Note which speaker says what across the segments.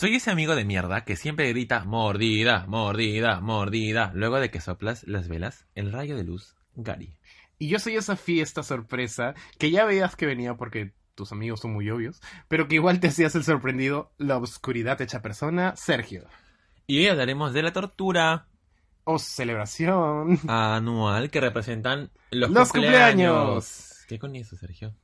Speaker 1: Soy ese amigo de mierda que siempre grita mordida, mordida, mordida, luego de que soplas las velas, el rayo de luz, Gary.
Speaker 2: Y yo soy esa fiesta sorpresa que ya veías que venía porque tus amigos son muy obvios, pero que igual te hacías el sorprendido, la oscuridad hecha persona, Sergio.
Speaker 1: Y hoy hablaremos de la tortura
Speaker 2: O celebración.
Speaker 1: anual que representan los,
Speaker 2: Los
Speaker 1: cumpleaños.
Speaker 2: cumpleaños.
Speaker 1: ¿Qué con eso, Sergio?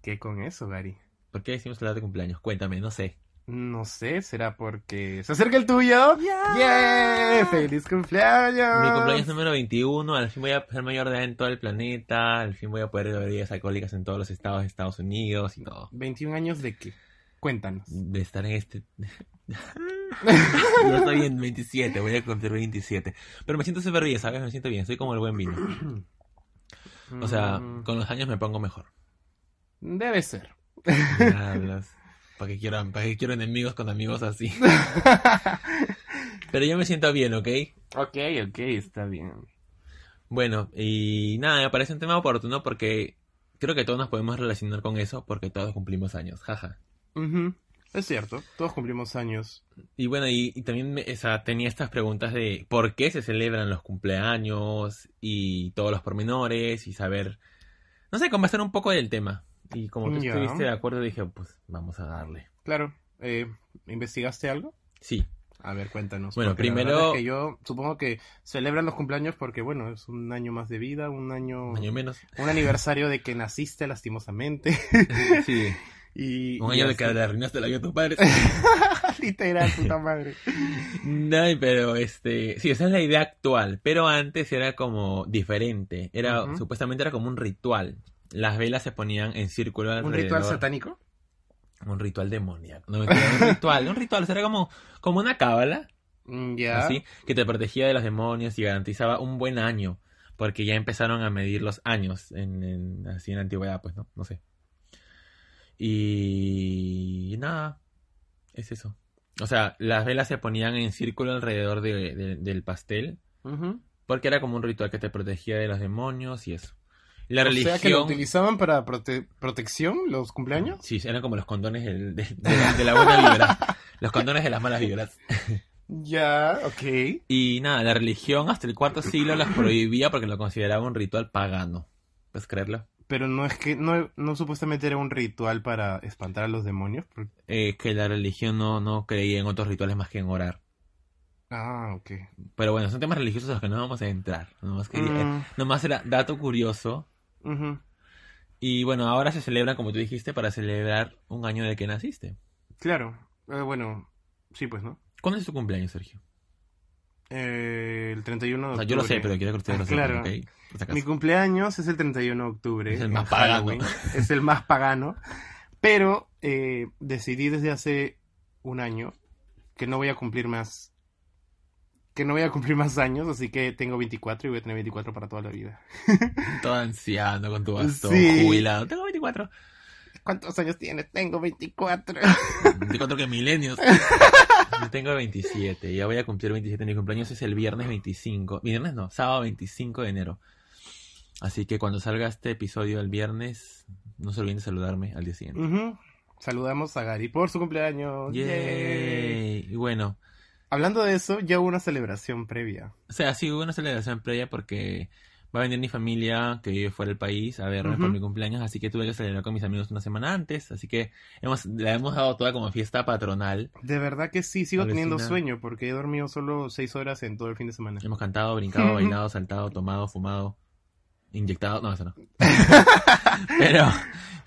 Speaker 2: ¿Qué con eso, Gary?
Speaker 1: ¿Por qué decimos hablar de cumpleaños? Cuéntame, no sé.
Speaker 2: No sé, será porque se acerca el tuyo. ¡Yeah! ¡Feliz cumpleaños!
Speaker 1: Mi cumpleaños número 21, al fin voy a ser mayor de edad en todo el planeta, al fin voy a poder beber bebidas alcohólicas en todos los estados de Estados Unidos y todo.
Speaker 2: 21 años de qué? Cuéntanos.
Speaker 1: De estar en este... Yo estoy en 27, voy a cumplir 27. Pero me siento súper bien, ¿sabes? Me siento bien, soy como el buen vino. O sea,
Speaker 2: Mm,
Speaker 1: con los años me pongo mejor.
Speaker 2: Debe ser.
Speaker 1: ¿Para qué quiero, para qué quiero enemigos con amigos así? Pero yo me siento bien, ¿ok?
Speaker 2: ok, ok, está bien.
Speaker 1: Bueno, y nada, me parece un tema oportuno porque creo que todos nos podemos relacionar con eso porque todos cumplimos años, jaja.
Speaker 2: Ujú, Es cierto, todos cumplimos años.
Speaker 1: Y bueno, y, y también me- o sea, tenía estas preguntas de por qué se celebran los cumpleaños y todos los pormenores y saber, no sé, conversar un poco del tema. Y como tú estuviste de acuerdo, dije, pues vamos a darle.
Speaker 2: Claro. Eh, ¿Investigaste algo?
Speaker 1: Sí,
Speaker 2: A ver, cuéntanos.
Speaker 1: Bueno, primero-
Speaker 2: es que yo supongo que celebran los cumpleaños porque, bueno, es un año más de vida, un año...
Speaker 1: un año menos.
Speaker 2: Un aniversario de que naciste lastimosamente.
Speaker 1: Sí,
Speaker 2: y,
Speaker 1: un
Speaker 2: y
Speaker 1: año de que le arruinaste la vida a tus padres.
Speaker 2: Literal, puta madre.
Speaker 1: No, pero este, sí, esa es la idea actual, pero antes era como diferente, era supuestamente era como un ritual. Las velas se ponían en círculo
Speaker 2: ¿Un
Speaker 1: alrededor.
Speaker 2: ritual satánico?
Speaker 1: Un ritual demoníaco. No, un ritual, un ritual, o sea, era como, como una cábala,
Speaker 2: Mm, Ya.
Speaker 1: así, que te protegía de los demonios y garantizaba un buen año, porque ya empezaron a medir los años en, en- así en la antigüedad, pues, ¿no? No sé. Y nada, es eso. O sea, las velas se ponían en círculo alrededor de- de- del pastel, porque era como un ritual que te protegía de los demonios y eso. La
Speaker 2: O
Speaker 1: religión...
Speaker 2: sea que lo utilizaban para prote- protección los cumpleaños.
Speaker 1: Sí, eran como los condones del- de, de la, de la buena vibra. Los condones de las malas vibras.
Speaker 2: Ya, ok.
Speaker 1: Y nada, la religión hasta el cuarto siglo las prohibía porque lo consideraba un ritual pagano. ¿Puedes creerlo?
Speaker 2: Pero no es que, no, no supuestamente era un ritual para espantar a los demonios. porque-
Speaker 1: Eh, que la religión no, no creía en otros rituales más que en orar.
Speaker 2: Ah, ok.
Speaker 1: Pero bueno, son temas religiosos a los que no vamos a entrar. Nomás, quería-
Speaker 2: Mm,
Speaker 1: nomás era dato curioso. Y bueno, ahora se celebra, como tú dijiste, para celebrar un año de que naciste.
Speaker 2: Claro. Eh, bueno, sí, pues, ¿no?
Speaker 1: ¿Cuándo es tu cumpleaños, Sergio?
Speaker 2: Eh, el 31 de
Speaker 1: O sea,
Speaker 2: octubre.
Speaker 1: yo lo sé, pero quiero que ustedes
Speaker 2: Ah,
Speaker 1: lo sepan,
Speaker 2: claro. Mi cumpleaños es el 31 de octubre.
Speaker 1: Es el más pagano.
Speaker 2: Es el más pagano. Pero eh, decidí desde hace un año que no voy a cumplir más. Que no voy a cumplir más años, así que tengo 24 y voy a tener 24 para toda la vida.
Speaker 1: Todo anciano con tu bastón,
Speaker 2: Sí.
Speaker 1: jubilado. Tengo 24.
Speaker 2: ¿Cuántos años tienes? Tengo 24.
Speaker 1: 24 que milenios. Yo tengo 27. Ya voy a cumplir 27. Mi cumpleaños es el viernes 25. Viernes no, sábado 25 de enero. Así que cuando salga este episodio el viernes, no se olviden de saludarme al día siguiente.
Speaker 2: Saludamos a Gary por su cumpleaños. Yay.
Speaker 1: Yay. Y bueno,
Speaker 2: Hablando de eso, ya hubo una celebración previa.
Speaker 1: o sea, sí hubo una celebración previa porque va a venir mi familia que vive fuera del país a verme por mi cumpleaños, así que tuve que celebrar con mis amigos una semana antes, así que hemos, la hemos dado toda como fiesta patronal.
Speaker 2: De verdad que sí, sigo teniendo sueño porque he dormido solo 6 horas en todo el fin de semana.
Speaker 1: Hemos cantado, brincado, bailado, saltado, tomado, fumado, inyectado. No, eso no. Pero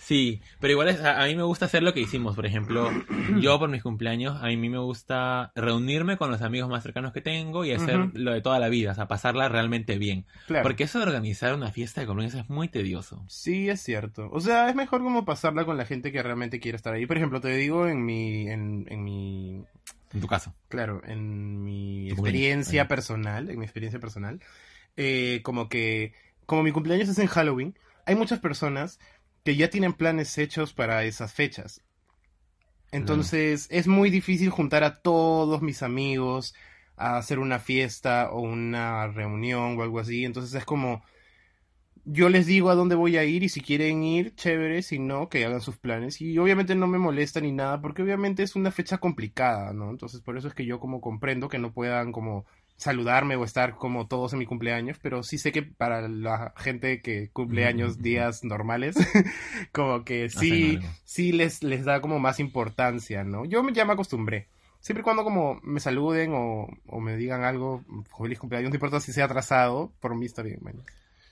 Speaker 1: Sí, pero igual es- a, a mí me gusta hacer lo que hicimos. Por ejemplo, yo por mis cumpleaños, a mí me gusta reunirme con los amigos más cercanos que tengo y hacer lo de toda la vida, o sea, pasarla realmente bien.
Speaker 2: Claro.
Speaker 1: Porque eso de organizar una fiesta de cumpleaños es muy tedioso.
Speaker 2: Sí, es cierto. O sea, es mejor como pasarla con la gente que realmente quiere estar ahí. Por ejemplo, te digo en mi, en, en mi,
Speaker 1: En tu caso.
Speaker 2: claro, en mi experiencia personal, en mi experiencia personal, eh, como que, como mi cumpleaños es en Halloween, hay muchas personas que ya tienen planes hechos para esas fechas. Entonces, es muy difícil juntar a todos mis amigos a hacer una fiesta o una reunión o algo así. Entonces es como, yo les digo a dónde voy a ir y si quieren ir, chévere, si no, que hagan sus planes. Y obviamente no me molesta ni nada, porque obviamente es una fecha complicada, ¿no? Entonces por eso es que yo como comprendo que no puedan como saludarme o estar como todos en mi cumpleaños, pero sí sé que para la gente que cumple años días normales, como que sí, sí les, les da como más importancia, ¿no? Yo ya me acostumbré. Siempre y cuando como me saluden o, o me digan algo, feliz cumpleaños, no importa si sea atrasado, por mí está bien, man.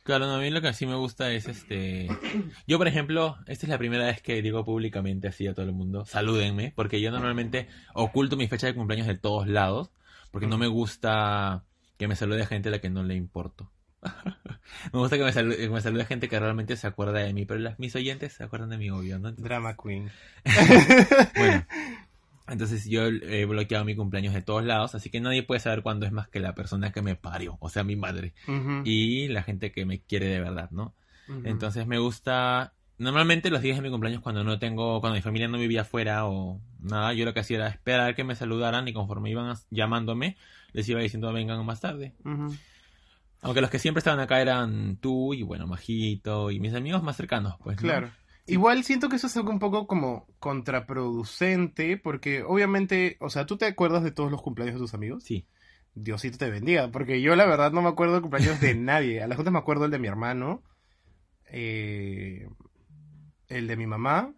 Speaker 1: Claro, no, a mí lo que sí me gusta es este... Yo, por ejemplo, esta es la primera vez que digo públicamente así a todo el mundo, salúdenme, porque yo normalmente oculto mi fecha de cumpleaños de todos lados, porque no me gusta que me salude gente a la que no le importo. me gusta que me, salude, que me salude gente que realmente se acuerda de mí, pero las, mis oyentes se acuerdan de mi obvio, ¿no?
Speaker 2: Drama Queen.
Speaker 1: Bueno, entonces yo he bloqueado mi cumpleaños de todos lados, así que nadie puede saber cuándo es más que la persona que me parió, o sea, mi madre, y la gente que me quiere de verdad, ¿no? Entonces me gusta. Normalmente los días de mi cumpleaños, cuando no tengo, cuando mi familia no vivía afuera o nada, yo lo que hacía era esperar que me saludaran y conforme iban llamándome, les iba diciendo vengan más tarde. Aunque los que siempre estaban acá eran tú y bueno, Majito y mis amigos más cercanos, pues. ¿no?
Speaker 2: Claro. Igual siento que eso es algo un poco como contraproducente, porque obviamente, o sea, ¿tú te acuerdas de todos los cumpleaños de tus amigos?
Speaker 1: Sí.
Speaker 2: Diosito te bendiga, porque yo la verdad no me acuerdo de cumpleaños de nadie. A las cuentas me acuerdo el de mi hermano, eh, el de mi mamá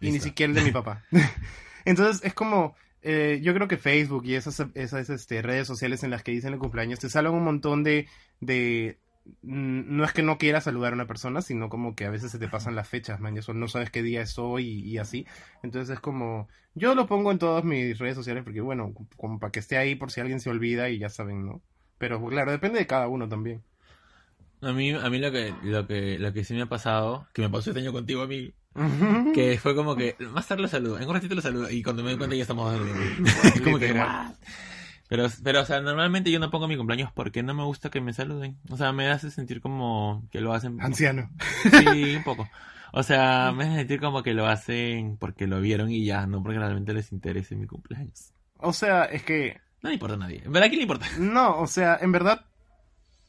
Speaker 2: y ni siquiera el de mi papá. Entonces es como, eh, yo creo que Facebook y esas, esas este, redes sociales en las que dicen el cumpleaños te salen un montón de, de... mm, No es que no quieras saludar a una persona, sino como que a veces se te pasan las fechas, man, eso no sabes qué día es hoy y, y así. Entonces es como, yo lo pongo en todas mis redes sociales porque, bueno, como para que esté ahí por si alguien se olvida y ya saben, ¿no? Pero claro, depende de cada uno también.
Speaker 1: A mí, a mí lo que, lo que, lo que sí me ha pasado, que me pasó este año contigo a mí, que fue como que más tarde lo saludo, en un ratito lo saludo y cuando me doy cuenta ya estamos es como que. "What?". pero pero o sea normalmente yo no pongo mi cumpleaños porque no me gusta que me saluden o sea me hace sentir como que lo hacen
Speaker 2: Anciano.
Speaker 1: sí un poco o sea me hace sentir como que lo hacen porque lo vieron y ya no porque realmente les interese mi cumpleaños
Speaker 2: O sea, es que
Speaker 1: no le importa a nadie en verdad quién le importa
Speaker 2: No, o sea, en verdad,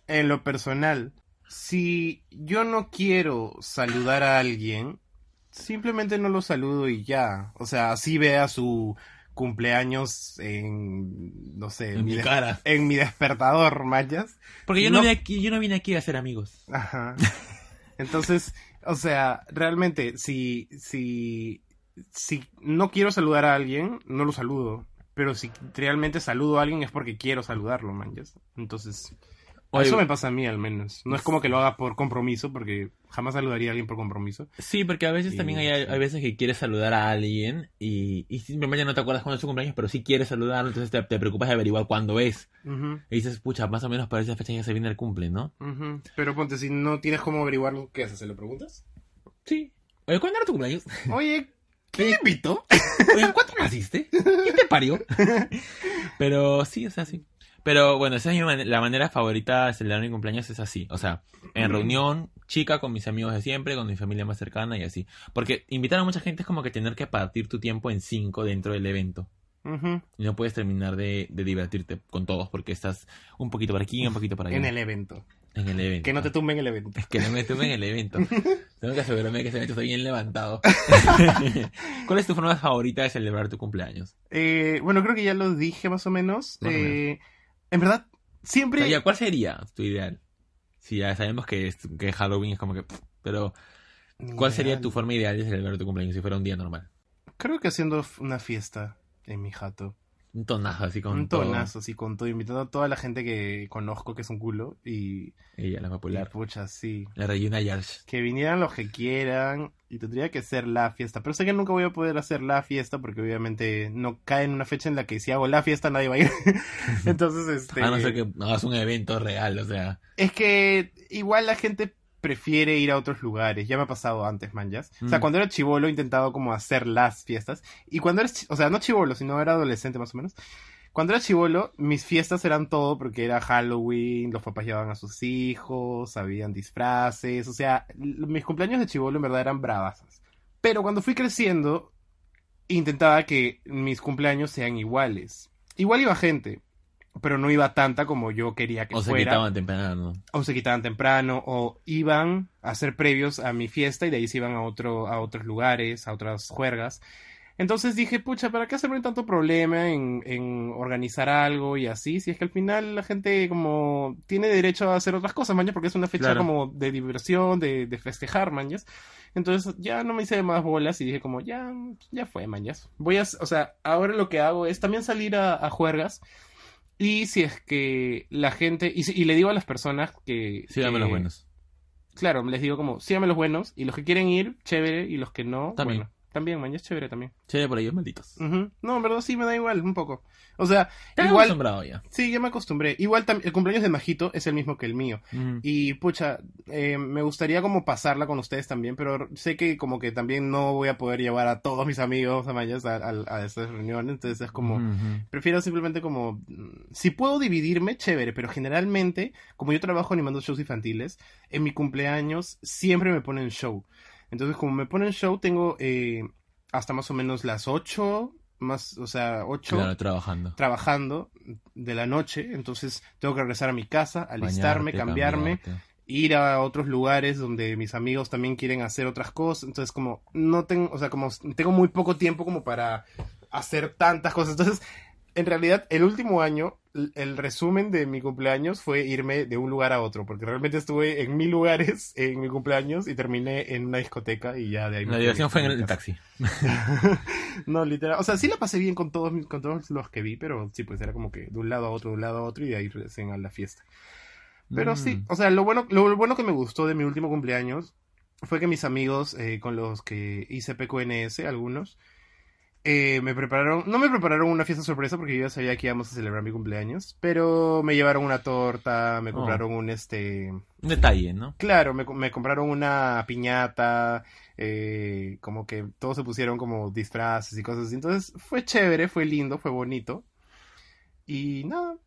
Speaker 2: en lo personal, si yo no quiero saludar a alguien, simplemente no lo saludo y ya. O sea, así vea su cumpleaños en, no sé,
Speaker 1: en mi cara
Speaker 2: en mi despertador, mayas.
Speaker 1: porque yo no,
Speaker 2: No.
Speaker 1: vine aquí yo no vine aquí a ser amigos
Speaker 2: Ajá. Entonces, o sea, realmente, si, si, si no quiero saludar a alguien, no lo saludo. Pero si realmente saludo a alguien es porque quiero saludarlo, man. ya está. Entonces,
Speaker 1: Oye,
Speaker 2: eso me pasa a mí al menos. No es como que lo haga por compromiso, porque jamás saludaría a alguien por compromiso.
Speaker 1: Sí, porque a veces
Speaker 2: Y-
Speaker 1: también hay, hay veces que quieres saludar a alguien y, y simplemente no te acuerdas cuándo es su cumpleaños, pero sí quieres saludarlo, entonces te, te preocupas de averiguar cuándo es. Y dices, pucha, más o menos para esa fecha ya se viene el cumple, ¿no?
Speaker 2: Pero ponte, si no tienes cómo averiguarlo, ¿qué haces? ¿Se lo preguntas?
Speaker 1: Sí. Oye, ¿cuándo era tu cumpleaños?
Speaker 2: Oye, ¿qué invito?
Speaker 1: Oye, ¿cuánto naciste? ¿Quién te parió? Pero sí, o sea, sí. Pero bueno, esa es mi man- la manera favorita de celebrar mi cumpleaños, es así. O sea, en reunión, chica, con mis amigos de siempre, con mi familia más cercana y así. Porque invitar a mucha gente es como que tener que partir tu tiempo en cinco dentro del evento. Y no puedes terminar de, de divertirte con todos porque estás un poquito por aquí y un poquito por allá.
Speaker 2: En el evento.
Speaker 1: En el evento.
Speaker 2: Que no te tumben el evento.
Speaker 1: Que no me tumben en el evento. Tengo que asegurarme que ese evento está bien levantado. ¿Cuál es tu forma favorita de celebrar tu cumpleaños?
Speaker 2: Eh, bueno, creo que ya lo dije más o menos.
Speaker 1: Más o
Speaker 2: Eh, en verdad, siempre...
Speaker 1: ya, ¿Cuál sería tu ideal? Si ya sabemos que, es- que Halloween es como que... Pero, ¿cuál sería tu forma ideal de celebrar tu cumpleaños si fuera un día normal?
Speaker 2: Creo que haciendo una fiesta en mi jato.
Speaker 1: Un tonazo así con
Speaker 2: un
Speaker 1: todo.
Speaker 2: tonazo, así, con todo, invitando a toda la gente que conozco que es un culo. Y,
Speaker 1: Ella, la
Speaker 2: y
Speaker 1: popular.
Speaker 2: pucha, sí.
Speaker 1: La Regina Yarsh.
Speaker 2: Que vinieran los que quieran. Y tendría que ser la fiesta. Pero sé que nunca voy a poder hacer la fiesta porque obviamente no cae en una fecha en la que si hago la fiesta nadie va a ir. Entonces, este...
Speaker 1: A no ser que hagas un evento real, o sea.
Speaker 2: Es que igual la gente prefiere ir a otros lugares. Ya me ha pasado antes, manjas. O sea,
Speaker 1: Mm.
Speaker 2: cuando era chivolo he intentado como hacer las fiestas. Y cuando eres, o sea, no chivolo, sino era adolescente más o menos. Cuando era chivolo, mis fiestas eran todo porque era Halloween, los papás llevaban a sus hijos, habían disfraces, o sea, mis cumpleaños de chivolo en verdad eran bravasas. Pero cuando fui creciendo, intentaba que mis cumpleaños sean iguales. Igual iba gente, pero no iba tanta como yo quería que
Speaker 1: O se
Speaker 2: fuera
Speaker 1: quitaban temprano.
Speaker 2: o se quitaban temprano o iban a hacer previos a mi fiesta y de ahí se iban a otro a otros lugares, a otras juergas. Entonces dije, pucha, ¿para qué hacerme tanto problema en, en organizar algo y así? Si es que al final la gente como tiene derecho a hacer otras cosas, mañas, porque es una fecha
Speaker 1: Claro.
Speaker 2: como de diversión, de, de festejar, mañas. Entonces ya no me hice más bolas y dije como, ya, ya fue, mañas. Voy a, o sea, ahora lo que hago es también salir a, a juergas y si es que la gente, y le digo a las personas que...
Speaker 1: Síganme
Speaker 2: que-
Speaker 1: los buenos.
Speaker 2: Claro, les digo como, síganme los buenos, y los que quieren ir, chévere, y los que no,
Speaker 1: También.
Speaker 2: bueno, también, man, es chévere también.
Speaker 1: Chévere por ellos, malditos.
Speaker 2: Ujú. No, en verdad sí me da igual, un poco. O sea,
Speaker 1: Te
Speaker 2: igual,
Speaker 1: acostumbrado ya.
Speaker 2: sí, ya me acostumbré. Igual el cumpleaños de Majito es el mismo que el mío. Y pucha, eh, me gustaría como pasarla con ustedes también, pero sé que como que también no voy a poder llevar a todos mis amigos a, a, a, a esas reuniones, entonces es como... Prefiero simplemente como... Si puedo dividirme, chévere, pero generalmente, como yo trabajo animando shows infantiles, en mi cumpleaños siempre me ponen show. Entonces, como me ponen show, tengo eh, hasta más o menos las 8, más, o sea, 8
Speaker 1: Claro, trabajando.
Speaker 2: trabajando de la noche. Entonces, tengo que regresar a mi casa, alistarme,
Speaker 1: Bañarte,
Speaker 2: cambiarme,
Speaker 1: cambiarte.
Speaker 2: ir a otros lugares donde mis amigos también quieren hacer otras cosas. Entonces, como no tengo, o sea, como tengo muy poco tiempo como para hacer tantas cosas. Entonces, en realidad, el último año, el resumen de mi cumpleaños fue irme de un lugar a otro, porque realmente estuve en mil lugares en mi cumpleaños y terminé en una discoteca y ya de ahí me
Speaker 1: La diversión fue en el taxi.
Speaker 2: No, literal. O sea, sí la pasé bien con todos, con todos los que vi, pero sí, pues era como que de un lado a otro, de un lado a otro y de ahí recién a la fiesta. Pero
Speaker 1: Mm.
Speaker 2: sí, o sea, lo bueno, lo bueno que me gustó de mi último cumpleaños fue que mis amigos eh, con los que hice PQNS, algunos, eh, me prepararon, no me prepararon una fiesta sorpresa porque yo ya sabía que íbamos a celebrar mi cumpleaños, pero me llevaron una torta, me
Speaker 1: Oh.
Speaker 2: compraron un este,
Speaker 1: Un detalle, ¿no?
Speaker 2: claro, me, me compraron una piñata, eh, como que todos se pusieron como disfraces y cosas así, entonces fue chévere, fue lindo, fue bonito y nada.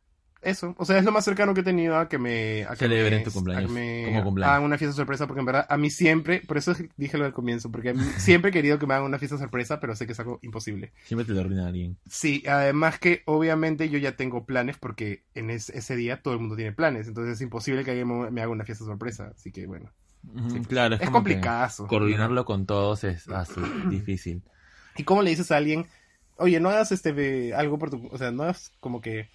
Speaker 2: Eso, o sea, es lo más cercano que he tenido a que me... A que
Speaker 1: Celebren
Speaker 2: me-
Speaker 1: tu cumpleaños,
Speaker 2: a que me
Speaker 1: como cumpleaños.
Speaker 2: hagan una fiesta sorpresa, porque en verdad a mí siempre, por eso dije lo del comienzo, porque a mí siempre he querido que me hagan una fiesta sorpresa, pero sé que es algo imposible.
Speaker 1: Siempre te lo arruina alguien.
Speaker 2: Sí, además que obviamente yo ya tengo planes, porque en es- ese día todo el mundo tiene planes, entonces es imposible que alguien me, haga una fiesta sorpresa, así que bueno. Sí.
Speaker 1: Claro, es,
Speaker 2: Es complicado.
Speaker 1: Coordinarlo con todos es así, difícil.
Speaker 2: ¿Y cómo le dices a alguien, oye, no hagas este algo por tu... O sea, no hagas como que...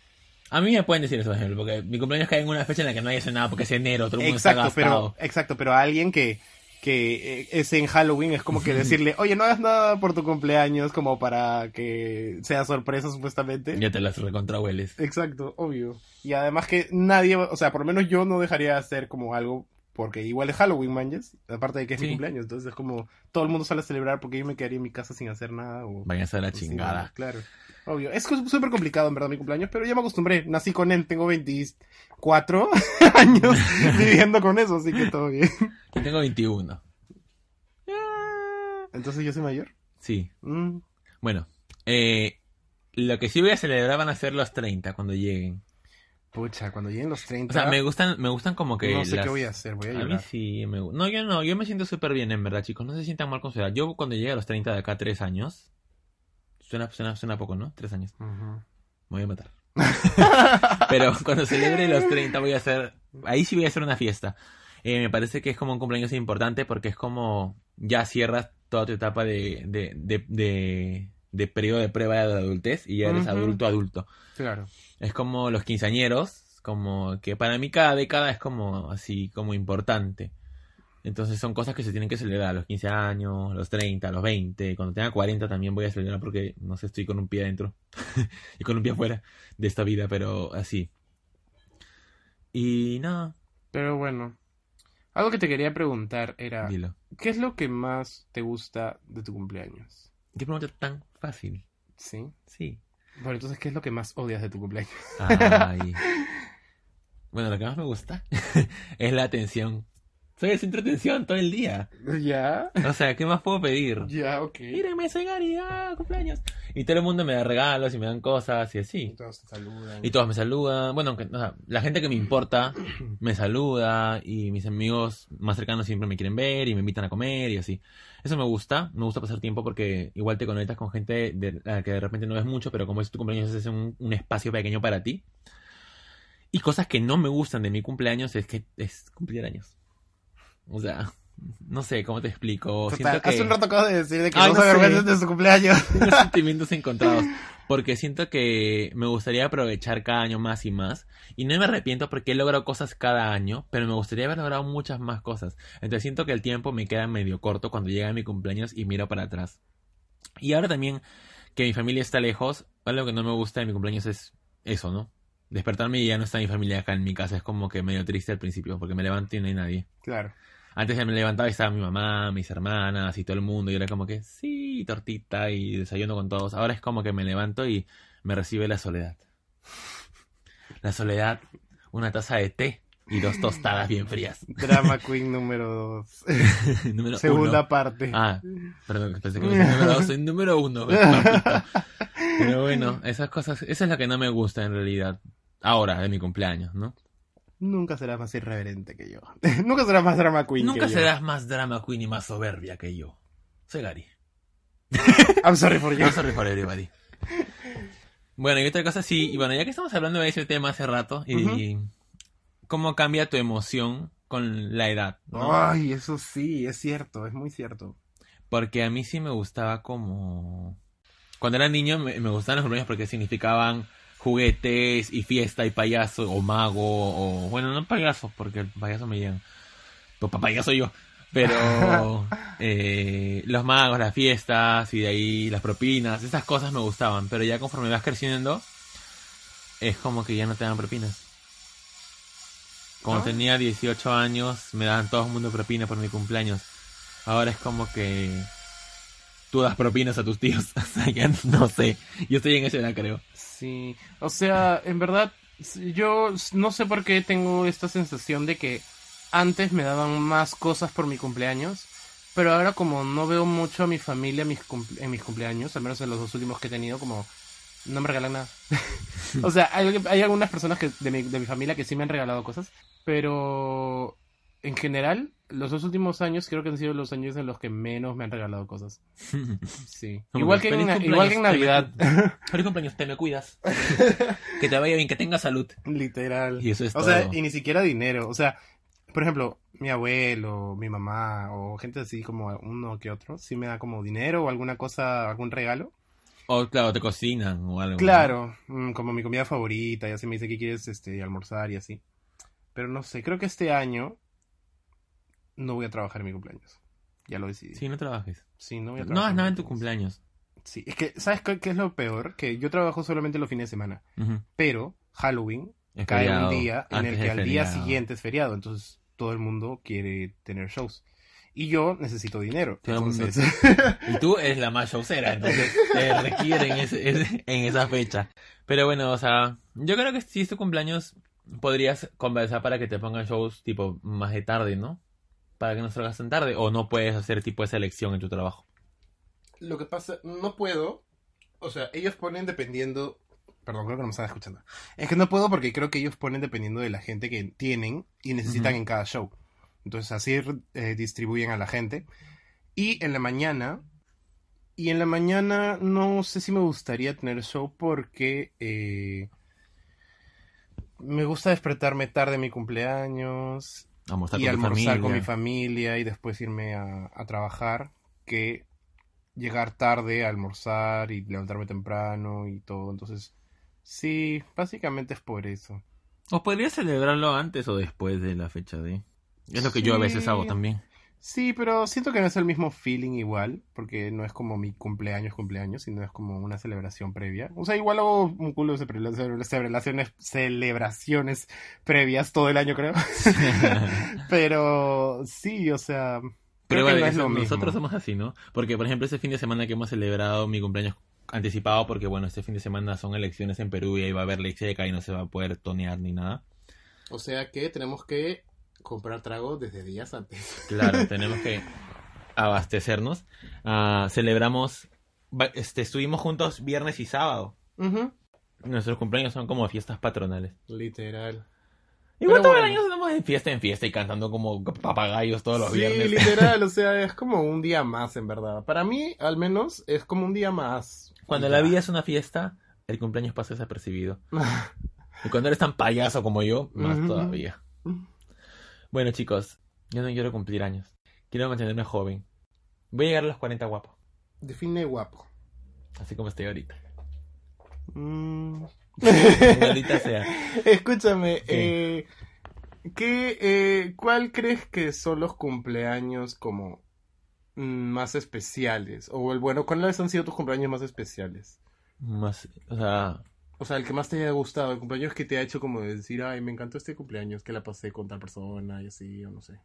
Speaker 1: A mí me pueden decir eso, por ejemplo, porque mi cumpleaños cae en una fecha en la que nadie hace nada porque es enero, todo el mundo
Speaker 2: Exacto,
Speaker 1: está gastado.
Speaker 2: pero, exacto, pero a alguien que, que eh, es en Halloween es como que decirle, oye, no hagas nada por tu cumpleaños como para que sea sorpresa supuestamente.
Speaker 1: Ya te las recontrahueles.
Speaker 2: Exacto, obvio. Y además que nadie, o sea, por lo menos yo no dejaría de hacer como algo porque igual es Halloween, manches, aparte de que es mi cumpleaños, entonces es como todo el mundo sale a celebrar porque yo me quedaría en mi casa sin hacer nada o
Speaker 1: Váyanse a la
Speaker 2: o sin
Speaker 1: chingada.
Speaker 2: nada, claro. Obvio, es súper complicado en verdad mi cumpleaños, pero ya me acostumbré, nací con él, tengo 24 años viviendo con eso, así que todo bien.
Speaker 1: Yo tengo 21.
Speaker 2: Entonces yo soy mayor.
Speaker 1: Sí.
Speaker 2: Mm,
Speaker 1: Bueno, eh, lo que sí voy a celebrar van a ser los 30 cuando lleguen.
Speaker 2: pucha, cuando lleguen los 30,
Speaker 1: O sea, me gustan, me gustan como que
Speaker 2: no sé
Speaker 1: las-
Speaker 2: qué voy a hacer, voy a
Speaker 1: A mí sí me gusta. No, yo no, yo me siento súper bien, en verdad, chicos. No se sientan mal con su edad. Yo cuando llegue a los 30 de acá, 3 años. Suena, suena, suena poco, ¿no? 3 años. Me voy a matar. Pero cuando celebre los 30 voy a hacer... Ahí sí voy a hacer una fiesta. Eh, me parece que es como un cumpleaños importante porque es como... Ya cierras toda tu etapa de, de, de, de, de periodo de prueba de adultez y ya eres adulto adulto.
Speaker 2: Claro.
Speaker 1: Es como los quinceañeros, como que para mí cada década es como así, como importante. Entonces son cosas que se tienen que celebrar, los 15 años, los 30, los 20, cuando tenga 40 también voy a celebrar porque, no sé, estoy con un pie adentro y con un pie afuera de esta vida, pero así. Y nada,
Speaker 2: Pero bueno. Algo que te quería preguntar era,
Speaker 1: Dilo.
Speaker 2: ¿qué es lo que más te gusta de tu cumpleaños?
Speaker 1: Qué pregunta tan fácil.
Speaker 2: ¿Sí?
Speaker 1: Sí.
Speaker 2: Bueno, entonces, ¿qué es lo que más odias de tu cumpleaños?
Speaker 1: Ay. Bueno, lo que más me gusta es la atención. Soy el centro de atención todo el día.
Speaker 2: ¿Ya?
Speaker 1: O sea, ¿qué más puedo pedir?
Speaker 2: Ya, ok.
Speaker 1: Mírenme, soy Gary, ah, cumpleaños. Y todo el mundo me da regalos y me dan cosas y así.
Speaker 2: Todos te saludan.
Speaker 1: Y todos me saludan. Bueno, aunque, o sea, la gente que me importa me saluda y mis amigos más cercanos siempre me quieren ver y me invitan a comer y así. Eso me gusta. Me gusta pasar tiempo porque igual te conectas con gente de, a la que de repente no ves mucho, pero como es tu cumpleaños es un, un espacio pequeño para ti. Y cosas que no me gustan de mi cumpleaños es que es cumplir años. O sea, no sé cómo te explico.
Speaker 2: Total,
Speaker 1: Siento que...
Speaker 2: Hace un rato acabo de decir de que
Speaker 1: Ay,
Speaker 2: no se de su cumpleaños.
Speaker 1: Tengo sentimientos encontrados. Porque siento que me gustaría aprovechar cada año más y más. Y no me arrepiento porque he logrado cosas cada año, pero me gustaría haber logrado muchas más cosas. Entonces siento que el tiempo me queda medio corto cuando llega mi cumpleaños y miro para atrás. Y ahora también que mi familia está lejos, algo que no me gusta de mi cumpleaños es eso, ¿no? Despertarme y ya no está mi familia acá en mi casa. Es como que medio triste al principio porque me levanto y no hay nadie.
Speaker 2: Claro.
Speaker 1: Antes me levantaba y estaba mi mamá, mis hermanas y todo el mundo. Y era como que, sí, tortita y desayuno con todos. Ahora es como que me levanto y me recibe la soledad. La soledad, una taza de té y dos tostadas bien frías.
Speaker 2: Drama Queen número 2.
Speaker 1: número
Speaker 2: Segunda
Speaker 1: uno.
Speaker 2: parte.
Speaker 1: Ah, perdón, pensé que número dos. Soy número uno. Pero bueno, esas cosas, eso es lo que no me gusta en realidad. Ahora, de mi cumpleaños, ¿no?
Speaker 2: Nunca serás más irreverente que yo. Nunca serás más drama queen
Speaker 1: Nunca
Speaker 2: que yo.
Speaker 1: serás más drama queen y más soberbia que yo. Soy Gary.
Speaker 2: I'm sorry for you.
Speaker 1: No sorry for everybody. Bueno, y otra cosa, sí, y bueno, ya que estamos hablando de ese tema hace rato, y cómo cambia tu emoción con la edad, ¿no?
Speaker 2: Ay, eso sí, es cierto, es muy cierto.
Speaker 1: Porque a mí sí me gustaba como... Cuando era niño me, me gustaban los cumpleaños porque significaban juguetes y fiesta y payaso o mago o... Bueno, no payaso, porque el payaso me llegan. Pues pa- payaso yo. Pero eh, los magos, las fiestas y de ahí las propinas, esas cosas me gustaban. Pero ya conforme vas creciendo, es como que ya no te dan propinas. Cuando
Speaker 2: ¿No?
Speaker 1: tenía 18 años, me daban todo el mundo propina por mi cumpleaños. Ahora es como que tú das propinas a tus tíos. O sea, ya no sé. Yo estoy en esa edad, creo.
Speaker 2: Sí, o sea, en verdad, yo no sé por qué tengo esta sensación de que antes me daban más cosas por mi cumpleaños, pero ahora como no veo mucho a mi familia en mis, cumple- en mis cumpleaños, al menos en los dos últimos que he tenido, como no me regalan nada. o sea, hay, hay algunas personas que, de, mi, de mi familia que sí me han regalado cosas, pero en general, los dos últimos años creo que han sido los años en los que menos me han regalado cosas. Sí. Igual
Speaker 1: que
Speaker 2: en, igual que en
Speaker 1: cumpleaños,
Speaker 2: Navidad.
Speaker 1: Feliz cumpleaños, te me cuidas. que te vaya bien, que tengas salud.
Speaker 2: Literal.
Speaker 1: Y eso es
Speaker 2: o
Speaker 1: todo.
Speaker 2: sea, y ni siquiera dinero. O sea, por ejemplo, mi abuelo, mi mamá o gente así como uno que otro, sí me da como dinero o alguna cosa, algún regalo.
Speaker 1: O claro, te cocinan o algo. ¿no?
Speaker 2: Claro, mm, como mi comida favorita y así me dice que quieres este, almorzar y así. Pero no sé, creo que este año no voy a trabajar en mi cumpleaños. Ya lo decidí.
Speaker 1: Sí, no trabajes.
Speaker 2: Sí, no voy a
Speaker 1: No
Speaker 2: trabajar.
Speaker 1: hagas nada en tu cumpleaños.
Speaker 2: Sí, es que, ¿sabes qué, qué es lo peor? Que yo trabajo solamente los fines de semana. Pero Halloween
Speaker 1: Es
Speaker 2: cae
Speaker 1: feriado,
Speaker 2: un día en el que al día siguiente es feriado, entonces todo el mundo quiere tener shows. Y yo necesito dinero.
Speaker 1: Todo
Speaker 2: Entonces,
Speaker 1: Y tú eres la más showcera, entonces te requieren ese- ese- en esa fecha. Pero bueno, o sea, yo creo que si es tu cumpleaños, podrías conversar para que te pongan shows tipo más de tarde, ¿no? Para que no salgas tan tarde. O no puedes hacer tipo esa elección en tu trabajo.
Speaker 2: lo que pasa, no puedo. O sea, ellos ponen dependiendo. Perdón, creo que no me están escuchando. Es que no puedo porque creo que ellos ponen dependiendo de la gente que tienen y necesitan en cada show. Entonces así eh, distribuyen a la gente. Y en la mañana. Y en la mañana no sé si me gustaría tener show porque eh, me gusta despertarme tarde en mi cumpleaños
Speaker 1: Almorzar
Speaker 2: y
Speaker 1: con
Speaker 2: almorzar con mi familia y después irme a, a trabajar que llegar tarde a almorzar y levantarme temprano y todo. Entonces, sí, básicamente es por eso.
Speaker 1: O podrías celebrarlo antes o después de la fecha de... Es lo que yo a veces hago también.
Speaker 2: Sí, pero siento que no es el mismo feeling igual, porque no es como mi cumpleaños, cumpleaños, sino es como una celebración previa. O sea, igual hago un culo de cele- celebraciones, celebraciones previas todo el año, creo. pero sí, o sea,
Speaker 1: Pero
Speaker 2: creo que
Speaker 1: igual,
Speaker 2: no es
Speaker 1: eso-
Speaker 2: lo mismo.
Speaker 1: nosotros somos así, ¿no? Porque, por ejemplo, ese fin de semana que hemos celebrado mi cumpleaños anticipado, porque, bueno, este fin de semana son elecciones en Perú y ahí va a haber ley seca y no se va a poder tonear ni nada.
Speaker 2: O sea que tenemos que comprar trago desde días antes.
Speaker 1: Claro, tenemos que abastecernos. Ah, celebramos, este, estuvimos juntos viernes y sábado. Nuestros cumpleaños son como fiestas patronales.
Speaker 2: Literal.
Speaker 1: Igual todo
Speaker 2: bueno.
Speaker 1: el año estamos de fiesta en fiesta y cantando como papagayos todos los
Speaker 2: sí,
Speaker 1: viernes.
Speaker 2: literal, o sea, es como un día más, en verdad. Para mí, al menos, es como un día más.
Speaker 1: Cuando la vida es una fiesta, el cumpleaños pasa desapercibido. Y cuando eres tan payaso como yo, más todavía. Bueno, chicos, yo no quiero cumplir años. Quiero mantenerme joven. Voy a llegar a los 40 guapo,
Speaker 2: Define guapo.
Speaker 1: así como estoy ahorita.
Speaker 2: Mm.
Speaker 1: Maldita sea.
Speaker 2: Escúchame, eh, ¿qué, eh, ¿cuál crees que son los cumpleaños como mm, más especiales? O el bueno, ¿cuáles han sido tus cumpleaños más especiales?
Speaker 1: Más, o sea,
Speaker 2: O sea, el que más te haya gustado, el cumpleaños que te ha hecho como decir, ay, me encantó este cumpleaños, que la pasé con tal persona y así, o no sé.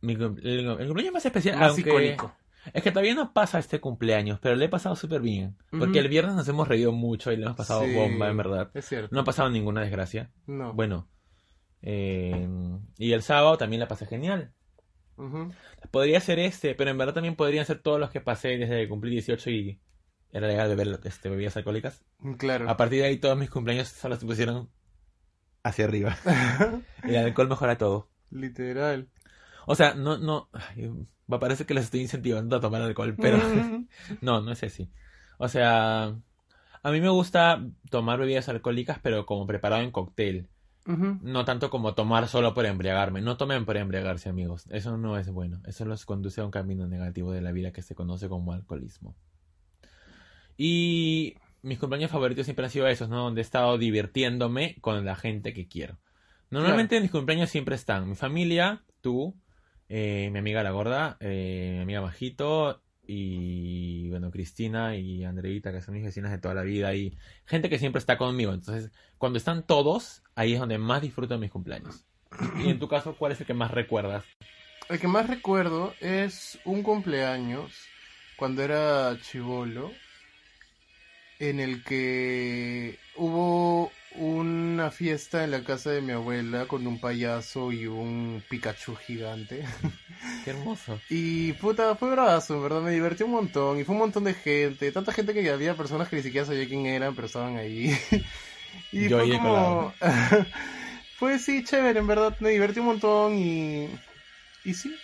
Speaker 1: mi el, el cumpleaños más especial,
Speaker 2: Más
Speaker 1: aunque
Speaker 2: icónico.
Speaker 1: es que todavía no pasa este cumpleaños, pero le he pasado súper bien. Porque el viernes nos hemos reído mucho y le hemos pasado
Speaker 2: Sí,
Speaker 1: bomba, en verdad.
Speaker 2: Es cierto.
Speaker 1: No ha pasado ninguna desgracia.
Speaker 2: No.
Speaker 1: Bueno, eh, y el sábado también la pasé genial. Podría ser este, pero en verdad también podrían ser todos los que pasé desde que cumplí 18 y era legal beber este, bebidas alcohólicas.
Speaker 2: Claro.
Speaker 1: A partir de ahí todos mis cumpleaños solo se pusieron hacia arriba. El alcohol mejora todo.
Speaker 2: Literal.
Speaker 1: O sea, no, no, ay, me parece que les estoy incentivando a tomar alcohol, pero
Speaker 2: Ujú.
Speaker 1: no, no es así. O sea, a mí me gusta tomar bebidas alcohólicas, pero como preparado en cóctel. No tanto como tomar solo por embriagarme. No tomen por embriagarse, amigos. Eso no es bueno. Eso los conduce a un camino negativo de la vida que se conoce como alcoholismo. Y mis cumpleaños favoritos siempre han sido esos, ¿no? Donde he estado divirtiéndome con la gente que quiero. Normalmente mis cumpleaños siempre están mi familia, tú, eh, mi amiga la gorda, eh, mi amiga Majito y, bueno, Cristina y Andreita, que son mis vecinas de toda la vida y gente que siempre está conmigo. Entonces, cuando están todos, ahí es donde más disfruto de mis cumpleaños. Y en tu caso, ¿cuál es el que más recuerdas?
Speaker 2: El que más recuerdo es un cumpleaños cuando era chivolo en el que hubo una fiesta en la casa de mi abuela con un payaso y un Pikachu gigante.
Speaker 1: Qué hermoso.
Speaker 2: Y puta, fue bravazo, en verdad, me divertí un montón. Y fue un montón de gente, tanta gente que había personas que ni siquiera sabía quién eran, pero estaban ahí. y
Speaker 1: Yo
Speaker 2: fue como... fue sí, chévere, en verdad, me divertí un montón y... Y sí,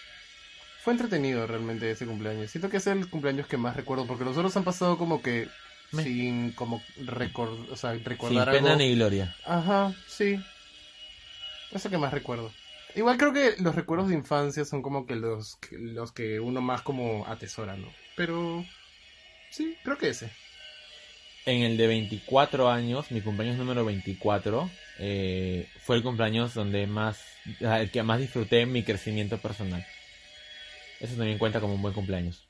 Speaker 2: fue entretenido realmente ese cumpleaños. Siento que es el cumpleaños que más recuerdo, porque los otros han pasado como que
Speaker 1: Me-
Speaker 2: sin como record... o sea,
Speaker 1: Sin
Speaker 2: recordar
Speaker 1: pena
Speaker 2: algo.
Speaker 1: ni gloria.
Speaker 2: Ajá, sí. Eso que más recuerdo. Igual creo que los recuerdos de infancia son como que los, que- los que uno más como atesora, ¿no? Pero sí, creo que ese.
Speaker 1: En el de 24 años, mi cumpleaños número 24, eh, fue el cumpleaños donde más, el que más disfruté mi crecimiento personal. Eso también cuenta como un buen cumpleaños.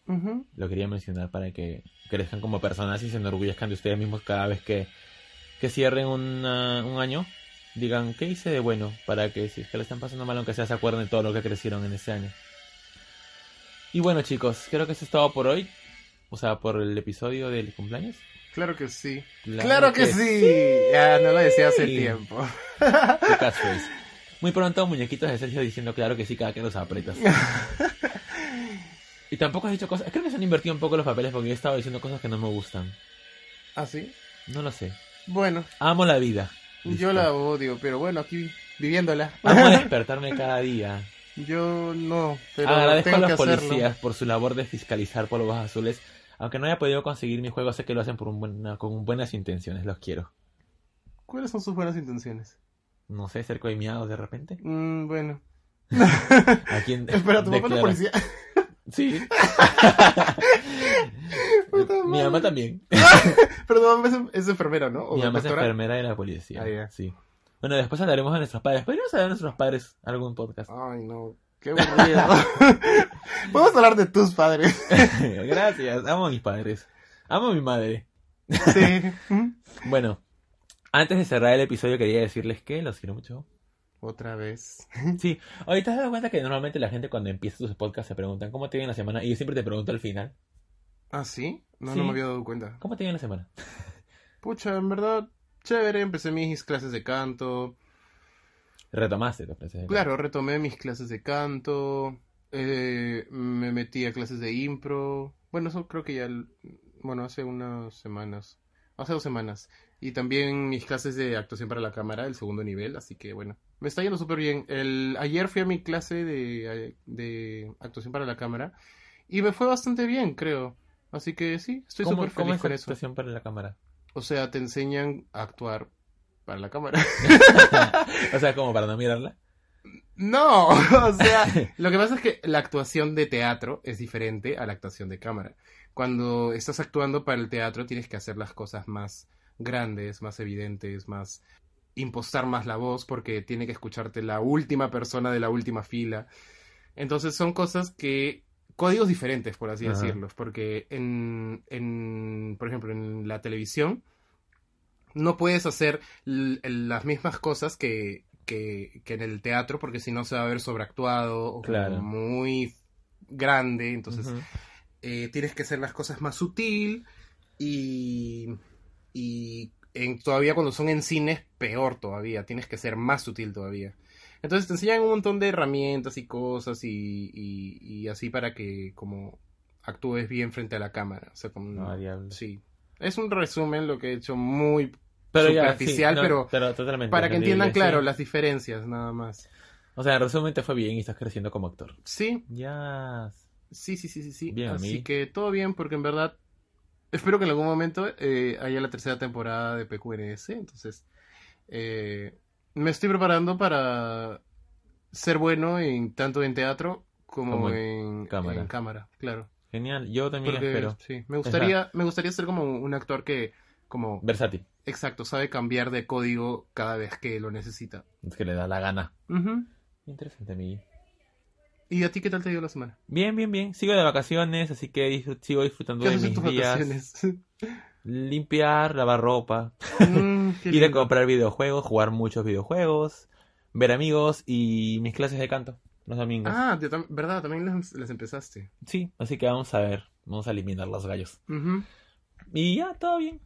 Speaker 1: Lo quería mencionar para que crezcan como personas y se enorgullezcan de ustedes mismos cada vez que, que cierren una- un año. Digan, ¿qué hice de bueno? Para que si es que le están pasando mal, aunque sea, se acuerden de todo lo que crecieron en ese año. Y bueno, chicos, creo que eso es todo por hoy. O sea, por el episodio del cumpleaños.
Speaker 2: Claro que sí.
Speaker 1: Claro
Speaker 2: Claro, que,
Speaker 1: que
Speaker 2: sí. Ya no lo decía hace
Speaker 1: sí.
Speaker 2: tiempo.
Speaker 1: Muy pronto, muñequitos de Sergio diciendo claro que sí cada que los apretas. y tampoco has dicho cosas. Creo que se han invertido un poco los papeles porque he estado diciendo cosas que no me gustan.
Speaker 2: ¿Ah, sí?
Speaker 1: No lo sé.
Speaker 2: Bueno,
Speaker 1: Amo la vida.
Speaker 2: yo
Speaker 1: Listo.
Speaker 2: la odio, pero bueno, aquí viviéndola.
Speaker 1: Amo despertarme cada día.
Speaker 2: Yo no, pero
Speaker 1: Agradezco a
Speaker 2: tengo
Speaker 1: los
Speaker 2: que hacerlo.
Speaker 1: policías por su labor de fiscalizar polvos azules. Aunque no haya podido conseguir mi juego, sé que lo hacen por un buena- con buenas intenciones. Los quiero.
Speaker 2: ¿Cuáles son sus buenas intenciones?
Speaker 1: No sé, cerco de miados de repente.
Speaker 2: Mm, bueno.
Speaker 1: ¿A quién
Speaker 2: Espera, ¿tu papá es policía?
Speaker 1: Sí. Mi mamá también.
Speaker 2: Pero tu mamá es, enfermera, ¿no? ¿O
Speaker 1: Mi mamá es enfermera de la policía.
Speaker 2: Ah, ya.
Speaker 1: Sí. Bueno, después hablaremos de nuestros padres. ¿Podríamos hablar de nuestros padres algún podcast?
Speaker 2: Ay, no. Qué aburrido. Vamos a hablar de tus padres.
Speaker 1: Gracias, amo a mis padres. Amo a mi madre.
Speaker 2: Sí.
Speaker 1: Bueno, antes de cerrar el episodio quería decirles que los quiero mucho.
Speaker 2: Otra vez.
Speaker 1: Sí, oye, ¿te has dado cuenta que normalmente la gente cuando empieza sus podcasts se preguntan cómo te viene la semana? Y yo siempre te pregunto al final,
Speaker 2: ¿Ah, sí? No,
Speaker 1: Sí.
Speaker 2: no me había dado cuenta.
Speaker 1: ¿cómo te viene la semana?
Speaker 2: Pucha, en verdad, chévere. Empecé mis clases de canto.
Speaker 1: Retomaste tu clase de
Speaker 2: Claro, retomé mis clases de canto. eh, me metí a clases de impro. Bueno, eso creo que ya. Bueno, hace unas semanas. Hace dos semanas. Y también mis clases de actuación para la cámara, el segundo nivel. Así que bueno, me está yendo súper bien. El, ayer fui a mi clase de, de actuación para la cámara. Y me fue bastante bien, creo. Así que sí, estoy
Speaker 1: ¿Cómo,
Speaker 2: súper
Speaker 1: cómo
Speaker 2: feliz
Speaker 1: es
Speaker 2: con
Speaker 1: la
Speaker 2: eso.
Speaker 1: actuación para la cámara?
Speaker 2: O sea, te enseñan a actuar para la cámara.
Speaker 1: o sea, como para no mirarla.
Speaker 2: No, o sea, lo que pasa es que la actuación de teatro es diferente a la actuación de cámara. Cuando estás actuando para el teatro tienes que hacer las cosas más grandes, más evidentes, más impostar más la voz porque tiene que escucharte la última persona de la última fila. Entonces son cosas que códigos diferentes, por así
Speaker 1: Ajá.
Speaker 2: decirlo, porque en, en, por ejemplo, en la televisión no puedes hacer las mismas cosas que, que, que en el teatro, porque si no se va a ver sobreactuado o
Speaker 1: Claro.
Speaker 2: muy grande, entonces eh, tienes que hacer las cosas más sutil y, y en, todavía cuando son en cines, peor todavía, tienes que ser más sutil todavía. Entonces te enseñan un montón de herramientas y cosas y, y, y así para que como actúes bien frente a la cámara. O sea, como,
Speaker 1: No, diablo.
Speaker 2: sí. Es un resumen lo que he hecho muy
Speaker 1: Pero ya,
Speaker 2: superficial,
Speaker 1: sí, no,
Speaker 2: pero para que entiendan claro las diferencias nada más.
Speaker 1: O sea, en resumen te fue bien y estás creciendo como actor.
Speaker 2: Sí,
Speaker 1: Ya.
Speaker 2: Sí, sí, sí, sí, sí.
Speaker 1: Bien,
Speaker 2: Así que todo bien, porque en verdad espero que en algún momento eh, haya la tercera temporada de PQNS. Entonces, eh, me estoy preparando para ser bueno en tanto en teatro como,
Speaker 1: Como
Speaker 2: en,
Speaker 1: cámara.
Speaker 2: en cámara, claro.
Speaker 1: Genial, yo también
Speaker 2: Porque
Speaker 1: espero.
Speaker 2: sí, me gustaría, me gustaría ser como un actor que, como,
Speaker 1: Versátil.
Speaker 2: exacto, sabe cambiar de código cada vez que lo necesita.
Speaker 1: Es que le da la gana.
Speaker 2: Ujú.
Speaker 1: Interesante, Miguel.
Speaker 2: ¿Y a ti qué tal te dio la semana?
Speaker 1: Bien, bien, bien. Sigo de vacaciones, así que sigo disfrutando
Speaker 2: ¿Qué
Speaker 1: de mis
Speaker 2: tus
Speaker 1: días.
Speaker 2: vacaciones?
Speaker 1: Limpiar, lavar ropa,
Speaker 2: Mm,
Speaker 1: ir a comprar videojuegos, jugar muchos videojuegos, ver amigos y mis clases de canto los domingos.
Speaker 2: Ah, de tam- verdad, también las, las empezaste.
Speaker 1: Sí, así que vamos a ver, vamos a eliminar los gallos. Y ya, todo bien.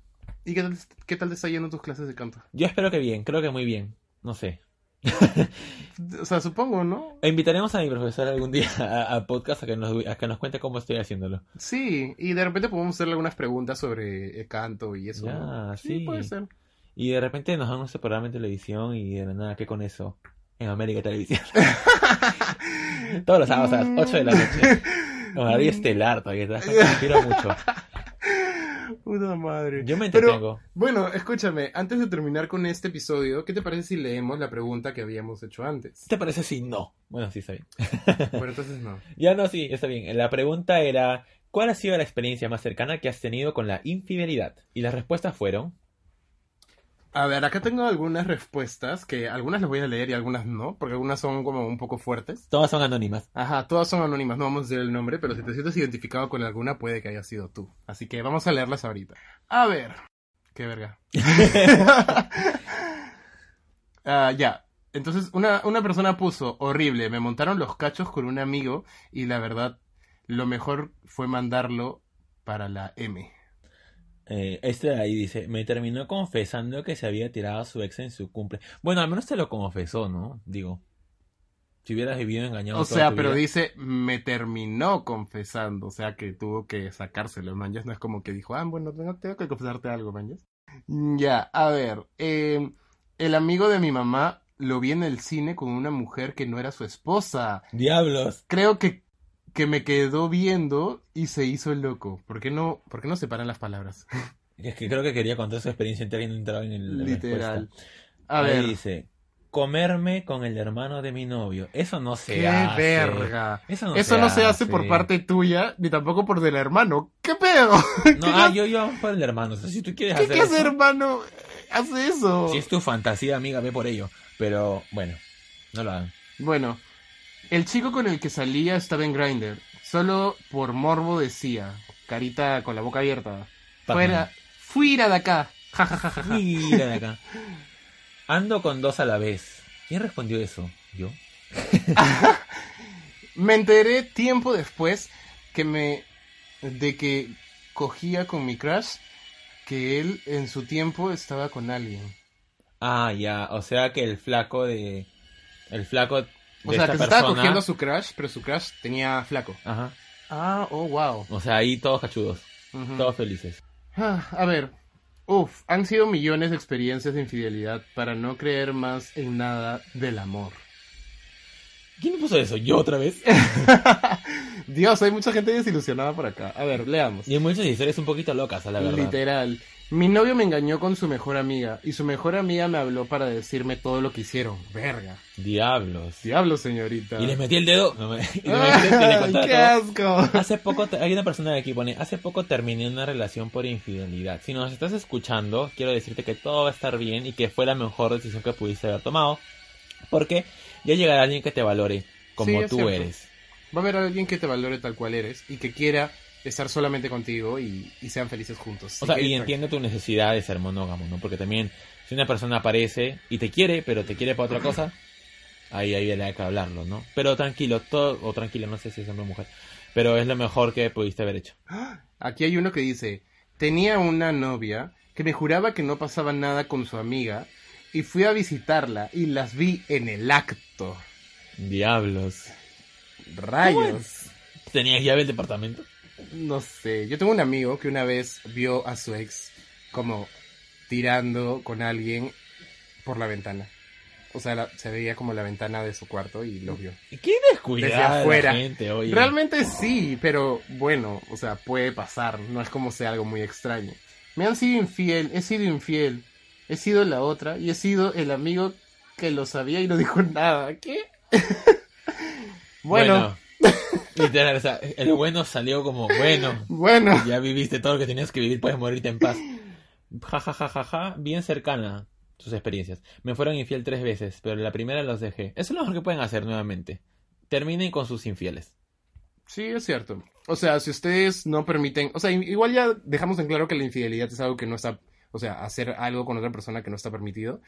Speaker 2: ¿Y qué tal, qué tal te está yendo tus clases de canto?
Speaker 1: Yo espero que bien, creo que muy bien. No sé.
Speaker 2: O sea, supongo, ¿no?
Speaker 1: Invitaremos a mi profesor algún día a, a podcast a que, nos, a que nos cuente cómo estoy haciéndolo.
Speaker 2: Sí, y de repente podemos hacerle algunas preguntas sobre el canto y eso. ¿no?
Speaker 1: sí.
Speaker 2: puede ser.
Speaker 1: Y de repente nos dan nuestro programa en televisión y de la nada, ¿qué con eso? En América Televisión. Todos los sábados a las 8 de la noche. Horario estelar todavía. ¿te das cuenta? Mucho.
Speaker 2: Puta madre.
Speaker 1: Yo me
Speaker 2: Pero,
Speaker 1: entretengo.
Speaker 2: bueno, escúchame, antes de terminar con este episodio, ¿qué te parece si leemos la pregunta que habíamos hecho antes?
Speaker 1: ¿Qué te parece si no? Bueno, sí, está bien.
Speaker 2: Bueno, entonces no.
Speaker 1: Ya no, sí, está bien. La pregunta era, ¿cuál ha sido la experiencia más cercana que has tenido con la infidelidad? Y las respuestas fueron,
Speaker 2: A ver, acá tengo algunas respuestas, que algunas las voy a leer y algunas no, porque algunas son como un poco fuertes.
Speaker 1: todas son anónimas.
Speaker 2: Ajá, todas son anónimas, no vamos a decir el nombre, pero si te sientes identificado con alguna, puede que haya sido tú. Así que vamos a leerlas ahorita. A ver. Qué verga. Ah, ya. Entonces, una, una persona puso, horrible, me montaron los cachos con un amigo y la verdad, lo mejor fue mandarlo para la M.
Speaker 1: Eh, este de ahí dice, me terminó confesando que se había tirado a su ex en su cumple. Bueno, al menos te lo confesó, ¿no? Digo, si hubieras vivido engañado
Speaker 2: O
Speaker 1: toda
Speaker 2: sea,
Speaker 1: tu
Speaker 2: pero
Speaker 1: vida-
Speaker 2: dice, me terminó confesando, o sea que tuvo que sacárselo, manjas. No es como que dijo, ah, bueno, tengo, tengo que confesarte algo, manjas. Ya, a ver, eh, el amigo de mi mamá lo vi en el cine con una mujer que no era su esposa.
Speaker 1: ¡Diablos!
Speaker 2: Creo que, que me quedó viendo y se hizo el loco. ¿Por qué no, por qué no separan las palabras?
Speaker 1: Es que creo que quería contar su experiencia entera y no entraba en el,
Speaker 2: Literal. A
Speaker 1: Ahí
Speaker 2: ver,
Speaker 1: dice, comerme con el hermano de mi novio. Eso no se
Speaker 2: qué
Speaker 1: hace.
Speaker 2: verga.
Speaker 1: Eso no,
Speaker 2: Eso
Speaker 1: se,
Speaker 2: no se hace por parte tuya, ni tampoco por del hermano. ¿Qué pedo?
Speaker 1: No, ah, yo, yo por el hermano. O sea, si tú quieres
Speaker 2: ¿Qué
Speaker 1: hacer eso,
Speaker 2: hermano hace eso?
Speaker 1: si es tu fantasía, amiga, ve por ello. Pero, bueno, no lo hagan.
Speaker 2: Bueno, El chico con el que salía estaba en Grindr. Solo por morbo decía, carita con la boca abierta. Fuera, fuera de acá. Ja, ja, ja, ja, ja.
Speaker 1: Mira de acá. Ando con dos a la vez. ¿Quién respondió eso? ¿Yo?
Speaker 2: Me enteré tiempo después que me de que cogía con mi crush que él en su tiempo estaba con alguien.
Speaker 1: Ah, ya. O sea que el flaco de. El flaco
Speaker 2: O sea, que se estaba
Speaker 1: persona-
Speaker 2: cogiendo a su crush, pero su crush tenía flaco.
Speaker 1: Ajá.
Speaker 2: Ah, oh, wow.
Speaker 1: O sea, ahí todos cachudos. Todos felices.
Speaker 2: Ah, a ver, uf, han sido millones de experiencias de infidelidad para no creer más en nada del amor.
Speaker 1: ¿Quién me puso eso? ¿Yo otra vez?
Speaker 2: Dios, hay mucha gente desilusionada por acá. A ver, leamos.
Speaker 1: Y hay muchas historias un poquito locas, a la verdad.
Speaker 2: Literal. Mi novio me engañó con su mejor amiga y su mejor amiga me habló para decirme todo lo que hicieron. Verga.
Speaker 1: Diablos.
Speaker 2: Diablo, señorita.
Speaker 1: Y les metí el dedo. No me- y.
Speaker 2: ¡Qué asco!
Speaker 1: Hace poco, te- hay una persona de aquí pone, hace poco terminé una relación por infidelidad. Si nos estás escuchando, quiero decirte que todo va a estar bien y que fue la mejor decisión que pudiste haber tomado. Porque ya llegará alguien que te valore como
Speaker 2: Sí,
Speaker 1: tú
Speaker 2: cierto.
Speaker 1: eres.
Speaker 2: Va a haber alguien que te valore tal cual eres y que quiera estar solamente contigo y, y sean felices juntos.
Speaker 1: O sea, y entiendo tu necesidad de ser monógamo, ¿no? Porque también, si una persona aparece y te quiere, pero te quiere para otra cosa, ahí, ahí hay que hablarlo, ¿no? Pero tranquilo, todo, o tranquilo, no sé si es hombre o mujer, pero es lo mejor que pudiste haber hecho.
Speaker 2: Aquí hay uno que dice, tenía una novia que me juraba que no pasaba nada con su amiga y fui a visitarla y las vi en el acto.
Speaker 1: Diablos.
Speaker 2: Rayos.
Speaker 1: ¿Tenías llave del departamento?
Speaker 2: No sé, yo tengo un amigo que una vez vio a su ex como tirando con alguien por la ventana. O sea, la- se veía como la ventana de su cuarto y lo vio.
Speaker 1: ¿Qué descuidada
Speaker 2: Desde afuera.
Speaker 1: la gente, oye?
Speaker 2: Realmente sí, pero bueno, o sea, puede pasar, no es como sea algo muy extraño. Me han sido infiel, he sido infiel, he sido la otra y he sido el amigo que lo sabía y no dijo nada. ¿Qué? bueno,
Speaker 1: literal, o sea, el bueno salió como, bueno,
Speaker 2: bueno,
Speaker 1: ya viviste todo lo que tenías que vivir, puedes morirte en paz. Ja, ja, ja, ja, ja, bien cercana sus experiencias. Me fueron infiel tres veces, pero la primera los dejé. Eso es lo mejor que pueden hacer nuevamente. Terminen con sus infieles.
Speaker 2: sí, es cierto. O sea, si ustedes no permiten, o sea, igual ya dejamos en claro que la infidelidad es algo que no está, o sea, hacer algo con otra persona que no está permitido.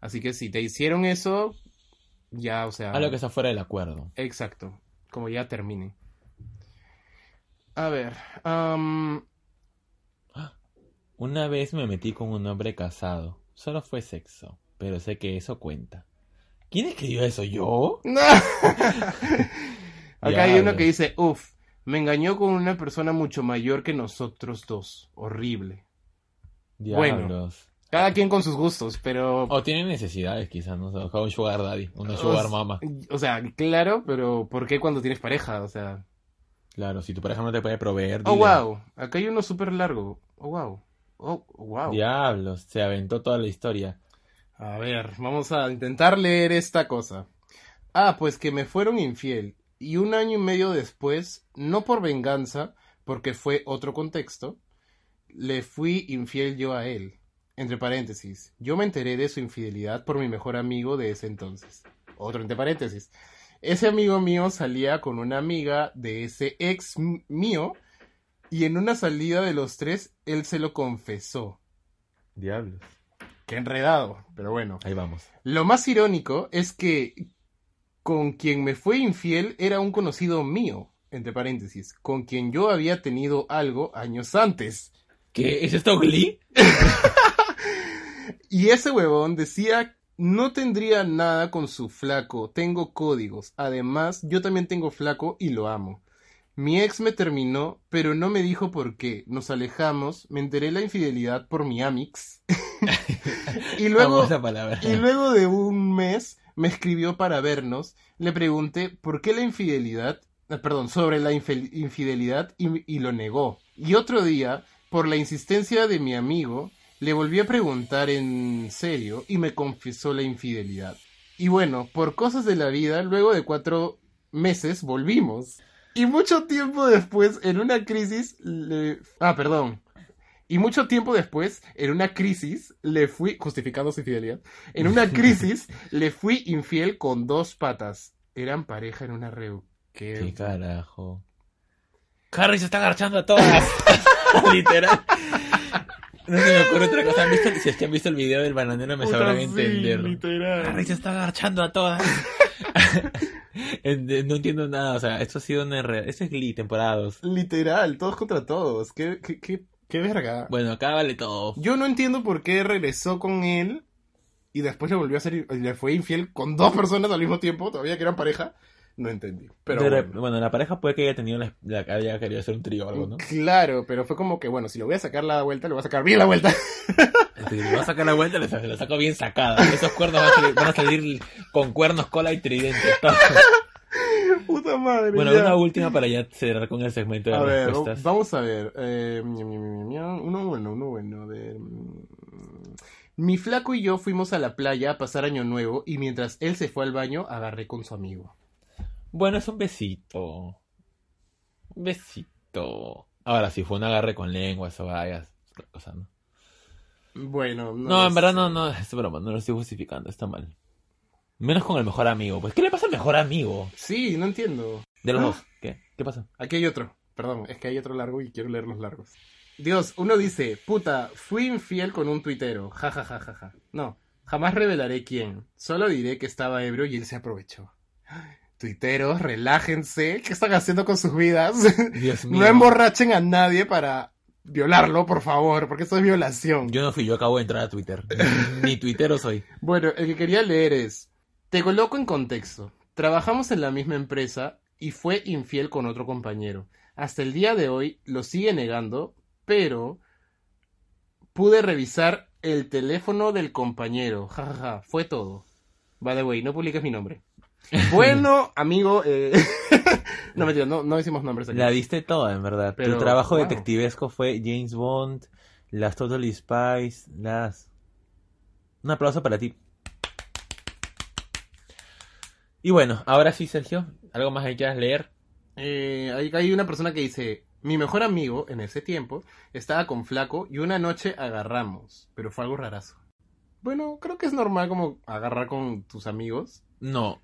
Speaker 2: Así que si te hicieron eso, ya, o sea...
Speaker 1: Algo que está fuera del acuerdo.
Speaker 2: Exacto, como ya termine. A ver, am,
Speaker 1: Una vez me metí con un hombre casado. Solo fue sexo, pero sé que eso cuenta. ¿Quién escribió eso? ¿Yo?
Speaker 2: Acá hay uno
Speaker 1: Diablos.
Speaker 2: que dice, uff, me engañó con una persona mucho mayor que nosotros dos. Horrible. Bueno. Cada quien con sus gustos, pero...
Speaker 1: O tienen necesidades, quizás, no o un sugar daddy, una sugar mama.
Speaker 2: o sea, claro, pero ¿por qué cuando tienes pareja? O sea...
Speaker 1: Claro, si tu pareja no te puede proveer,
Speaker 2: Oh,
Speaker 1: dile.
Speaker 2: wow. Acá hay uno súper largo. Oh, wow. Oh, wow.
Speaker 1: Diablos, se aventó toda la historia.
Speaker 2: A ver, vamos a intentar leer esta cosa. Ah, pues que me fueron infiel. Y un año y medio después, no por venganza, porque fue otro contexto, le fui infiel yo a él. Entre paréntesis, yo me enteré de su infidelidad por mi mejor amigo de ese entonces. Otro entre paréntesis. Ese amigo mío salía con una amiga de ese ex mío y en una salida de los tres él se lo confesó.
Speaker 1: Diablos.
Speaker 2: Qué enredado, pero bueno.
Speaker 1: Ahí vamos.
Speaker 2: Lo más irónico es que con quien me fue infiel era un conocido mío, entre paréntesis, con quien yo había tenido algo años antes.
Speaker 1: ¿Qué? ¿Es esto Glee?
Speaker 2: Y ese huevón decía, no tendría nada con su flaco, tengo códigos. Además, yo también tengo flaco y lo amo. Mi ex me terminó, pero no me dijo por qué. Nos alejamos, me enteré la infidelidad por mi amix. y luego... Y luego de un mes me escribió para vernos. Le pregunté por qué la infidelidad, eh, perdón, sobre la infidelidad y, y lo negó. Y otro día, por la insistencia de mi amigo, le volví a preguntar en serio y me confesó la infidelidad. Y bueno, por cosas de la vida, luego de cuatro meses volvimos. Y mucho tiempo después, en una crisis, le... Ah, perdón. Y mucho tiempo después, en una crisis, le fui, justificando su infidelidad, en una crisis le fui infiel con dos patas. eran pareja en una reu.
Speaker 1: ¿Qué
Speaker 2: Que...
Speaker 1: carajo? Harry se está agarchando a todas. Literal. No se me ocurre otra cosa. ¿Han visto- si es que han visto el video del bananero me
Speaker 2: Puta,
Speaker 1: sabrán
Speaker 2: sí,
Speaker 1: entender.
Speaker 2: literal.
Speaker 1: Harry se está agarchando a todas. No entiendo nada. O sea, esto ha sido una... Esto es Glee, temporada 2.
Speaker 2: Literal, todos contra todos. Qué, qué, qué, qué verga.
Speaker 1: Bueno, acá vale todo.
Speaker 2: Yo no entiendo por qué regresó con él y después le volvió a ser, le fue infiel con dos personas al mismo tiempo, todavía que eran pareja. No entendí. Pero
Speaker 1: De
Speaker 2: bueno.
Speaker 1: bueno, la pareja puede que haya tenido la, la- haya querido hacer un trío o algo, ¿no?
Speaker 2: Claro, pero fue como que, bueno, si lo voy a sacar la vuelta, lo voy a sacar bien la vuelta.
Speaker 1: Si le va a sacar la vuelta, la saco bien sacada. Esos cuernos van a salir, van a salir con cuernos, cola y tridente. todo.
Speaker 2: Puta madre.
Speaker 1: Bueno,
Speaker 2: ya.
Speaker 1: una última para ya cerrar con el segmento de
Speaker 2: A ver,
Speaker 1: respuestas.
Speaker 2: vamos a ver. Eh, uno bueno, uno bueno. A ver. mm. Mi flaco y yo fuimos a la playa a pasar año nuevo y mientras él se fue al baño, agarré con su amigo.
Speaker 1: Bueno, es un besito. Un besito. Ahora, si fue un agarre con lengua, eso vaya, es otra cosa, ¿no?
Speaker 2: Bueno, no.
Speaker 1: En verdad
Speaker 2: sé.
Speaker 1: no, no, es broma, no lo estoy justificando, está mal. Menos con el mejor amigo. Pues, ¿qué le pasa al mejor amigo?
Speaker 2: Sí, no entiendo.
Speaker 1: De los
Speaker 2: Ah.
Speaker 1: dos. ¿Qué? ¿Qué pasa?
Speaker 2: Aquí hay otro. Perdón, es que hay otro largo y quiero leer los largos. Dios, uno dice, puta, fui infiel con un tuitero. Ja, ja, ja, ja, ja. No, jamás revelaré quién. Solo diré que estaba ebrio y él se aprovechó. Tuiteros, relájense. ¿Qué están haciendo con sus vidas?
Speaker 1: Dios mío.
Speaker 2: no emborrachen a nadie para violarlo, por favor, porque eso es violación.
Speaker 1: Yo no fui, yo acabo de entrar a Twitter. Ni tuitero soy.
Speaker 2: Bueno, el que quería leer es, te coloco en contexto. Trabajamos en la misma empresa y fue infiel con otro compañero. Hasta el día de hoy lo sigue negando, pero pude revisar el teléfono del compañero. Ja, ja, ja, fue todo. By the way, no publiques mi nombre. Bueno, amigo, eh... no mentira, no, no decimos nombres aquí.
Speaker 1: La diste toda, en verdad.
Speaker 2: Pero,
Speaker 1: tu trabajo
Speaker 2: wow.
Speaker 1: detectivesco fue James Bond, las Totally Spies, las... Un aplauso para ti. Y bueno, ahora sí, Sergio, ¿algo más que quieras leer?
Speaker 2: Eh, hay, hay una persona que dice, mi mejor amigo en ese tiempo estaba con flaco y una noche agarramos, pero fue algo rarazo. Bueno, creo que es normal como agarrar con tus amigos.
Speaker 1: No,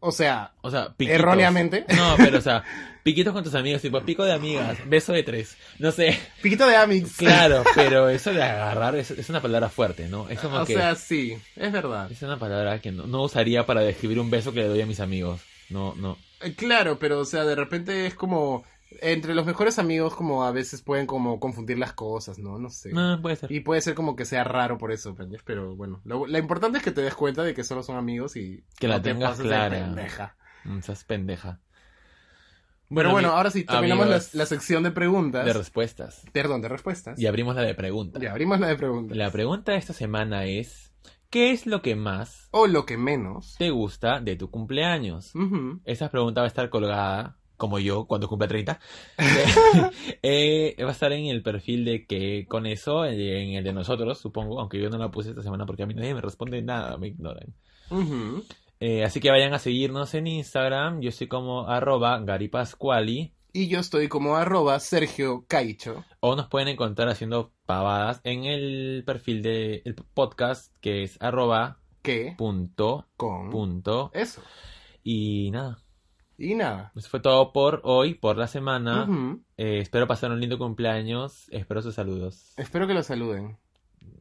Speaker 2: O sea,
Speaker 1: o sea, piquitos.
Speaker 2: erróneamente.
Speaker 1: No, pero o sea, piquitos con tus amigos, tipo pico de amigas, beso de tres. No sé,
Speaker 2: Piquito de Amix.
Speaker 1: claro, pero eso de agarrar es, es una palabra fuerte, ¿no? Es como
Speaker 2: O
Speaker 1: que
Speaker 2: sea, sí, es verdad.
Speaker 1: es una palabra que no, no usaría para describir un beso que le doy a mis amigos. No, no.
Speaker 2: Eh, Claro, pero o sea, de repente es como entre los mejores amigos como a veces pueden como confundir las cosas, ¿no? No sé.
Speaker 1: No, puede ser.
Speaker 2: Y puede ser como que sea raro por eso. Pero bueno, lo, lo importante es que te des cuenta de que solo son amigos y
Speaker 1: Que la
Speaker 2: no te
Speaker 1: tengas clara.
Speaker 2: pendeja.
Speaker 1: Mm, Seas pendeja.
Speaker 2: Pero bueno,
Speaker 1: ami-
Speaker 2: ahora sí, terminamos la,
Speaker 1: amigos
Speaker 2: la sección de preguntas.
Speaker 1: de respuestas.
Speaker 2: Perdón, de respuestas.
Speaker 1: Y abrimos la de preguntas.
Speaker 2: Ya, abrimos la de preguntas.
Speaker 1: La pregunta de esta semana es, ¿qué es lo que más
Speaker 2: O lo que menos.
Speaker 1: te gusta de tu cumpleaños?
Speaker 2: Ujú.
Speaker 1: Esa pregunta va a estar colgada, como yo, cuando cumpla 30. Eh, va a estar en el perfil de que con eso, eh, en el de nosotros, supongo, aunque yo no la puse esta semana porque a mí nadie me responde nada, me ignoran. Eh, así que vayan a seguirnos en Instagram, yo soy como arroba garipascuali,
Speaker 2: Y yo estoy como arroba Sergio Caicho.
Speaker 1: o nos pueden encontrar haciendo pavadas en el perfil del podcast, que es arroba
Speaker 2: Que
Speaker 1: punto,
Speaker 2: con
Speaker 1: punto,
Speaker 2: eso.
Speaker 1: y nada.
Speaker 2: Y nada.
Speaker 1: Eso fue todo por hoy, por la semana. Eh, espero pasar un lindo cumpleaños. Espero sus saludos.
Speaker 2: Espero que lo saluden.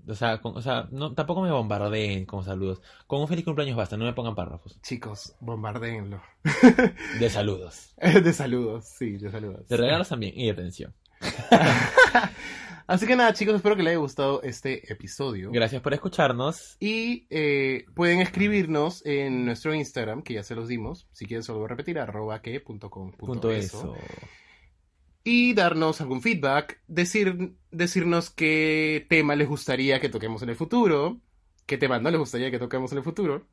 Speaker 1: O sea, con- o sea no, tampoco me bombardeen con saludos. Con un feliz cumpleaños basta, no me pongan párrafos.
Speaker 2: Chicos, bombardeenlo.
Speaker 1: De saludos.
Speaker 2: de saludos, sí, de saludos.
Speaker 1: De regalos también y de atención.
Speaker 2: Así que nada, chicos, espero que les haya gustado este episodio.
Speaker 1: Gracias por escucharnos.
Speaker 2: Y eh, pueden escribirnos en nuestro Instagram, que ya se los dimos. Si quieren, solo voy a repetir, arroba que punto com punto
Speaker 1: Punto
Speaker 2: eso.
Speaker 1: eso.
Speaker 2: Y darnos algún feedback, decir, decirnos qué tema les gustaría que toquemos en el futuro, qué tema no les gustaría que toquemos en el futuro.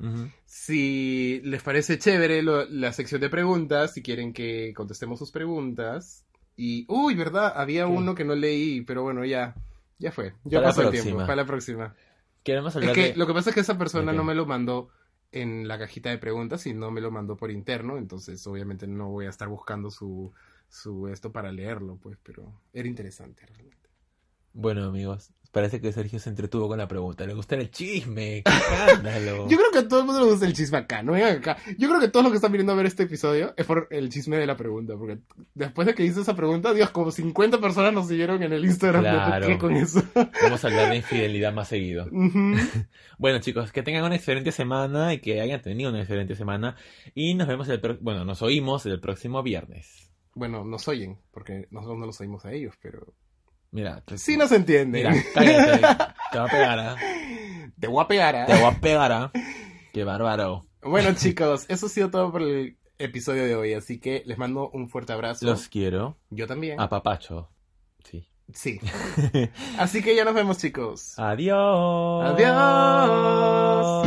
Speaker 2: Si les parece chévere lo- la sección de preguntas, si quieren que contestemos sus preguntas. Y, uy, ¿verdad? Había
Speaker 1: ¿Qué?
Speaker 2: uno que no leí, pero bueno, ya, ya fue. Ya
Speaker 1: Para
Speaker 2: pasó el tiempo, para la próxima.
Speaker 1: Queremos
Speaker 2: Es que
Speaker 1: de...
Speaker 2: lo que pasa es que esa persona no me lo mandó en la cajita de preguntas, sino me lo mandó por interno, entonces obviamente no voy a estar buscando su, su esto para leerlo, pues, pero era interesante realmente.
Speaker 1: Bueno, amigos, parece que Sergio se entretuvo con la pregunta. Le gusta el chisme. ¡Qué escándalo!
Speaker 2: Yo creo que a todo el mundo le gusta el chisme acá, no vengan acá. Yo creo que todos los que están viniendo a ver este episodio es por el chisme de la pregunta, porque después de que hice esa pregunta, Dios, como 50 personas nos siguieron en el Instagram. ¿Por
Speaker 1: Claro.
Speaker 2: qué con eso?
Speaker 1: Vamos a hablar de infidelidad más seguido. Bueno, chicos, que tengan una excelente semana y que hayan tenido una excelente semana. Y nos vemos el bueno, nos oímos el próximo viernes.
Speaker 2: Bueno, nos oyen, porque nosotros no los oímos a ellos, pero
Speaker 1: Mira, te-
Speaker 2: sí nos entienden.
Speaker 1: mira, cállate. Te va a pegar, ¿ah?
Speaker 2: Te voy a pegar, ¿ah?
Speaker 1: Te voy a pegar, ¿ah? Qué bárbaro.
Speaker 2: Bueno, chicos, eso ha sido todo por el episodio de hoy, así que les mando un fuerte abrazo.
Speaker 1: Los quiero.
Speaker 2: Yo también.
Speaker 1: A papacho. Sí.
Speaker 2: Sí. Así que ya nos vemos, chicos.
Speaker 1: Adiós.
Speaker 2: Adiós.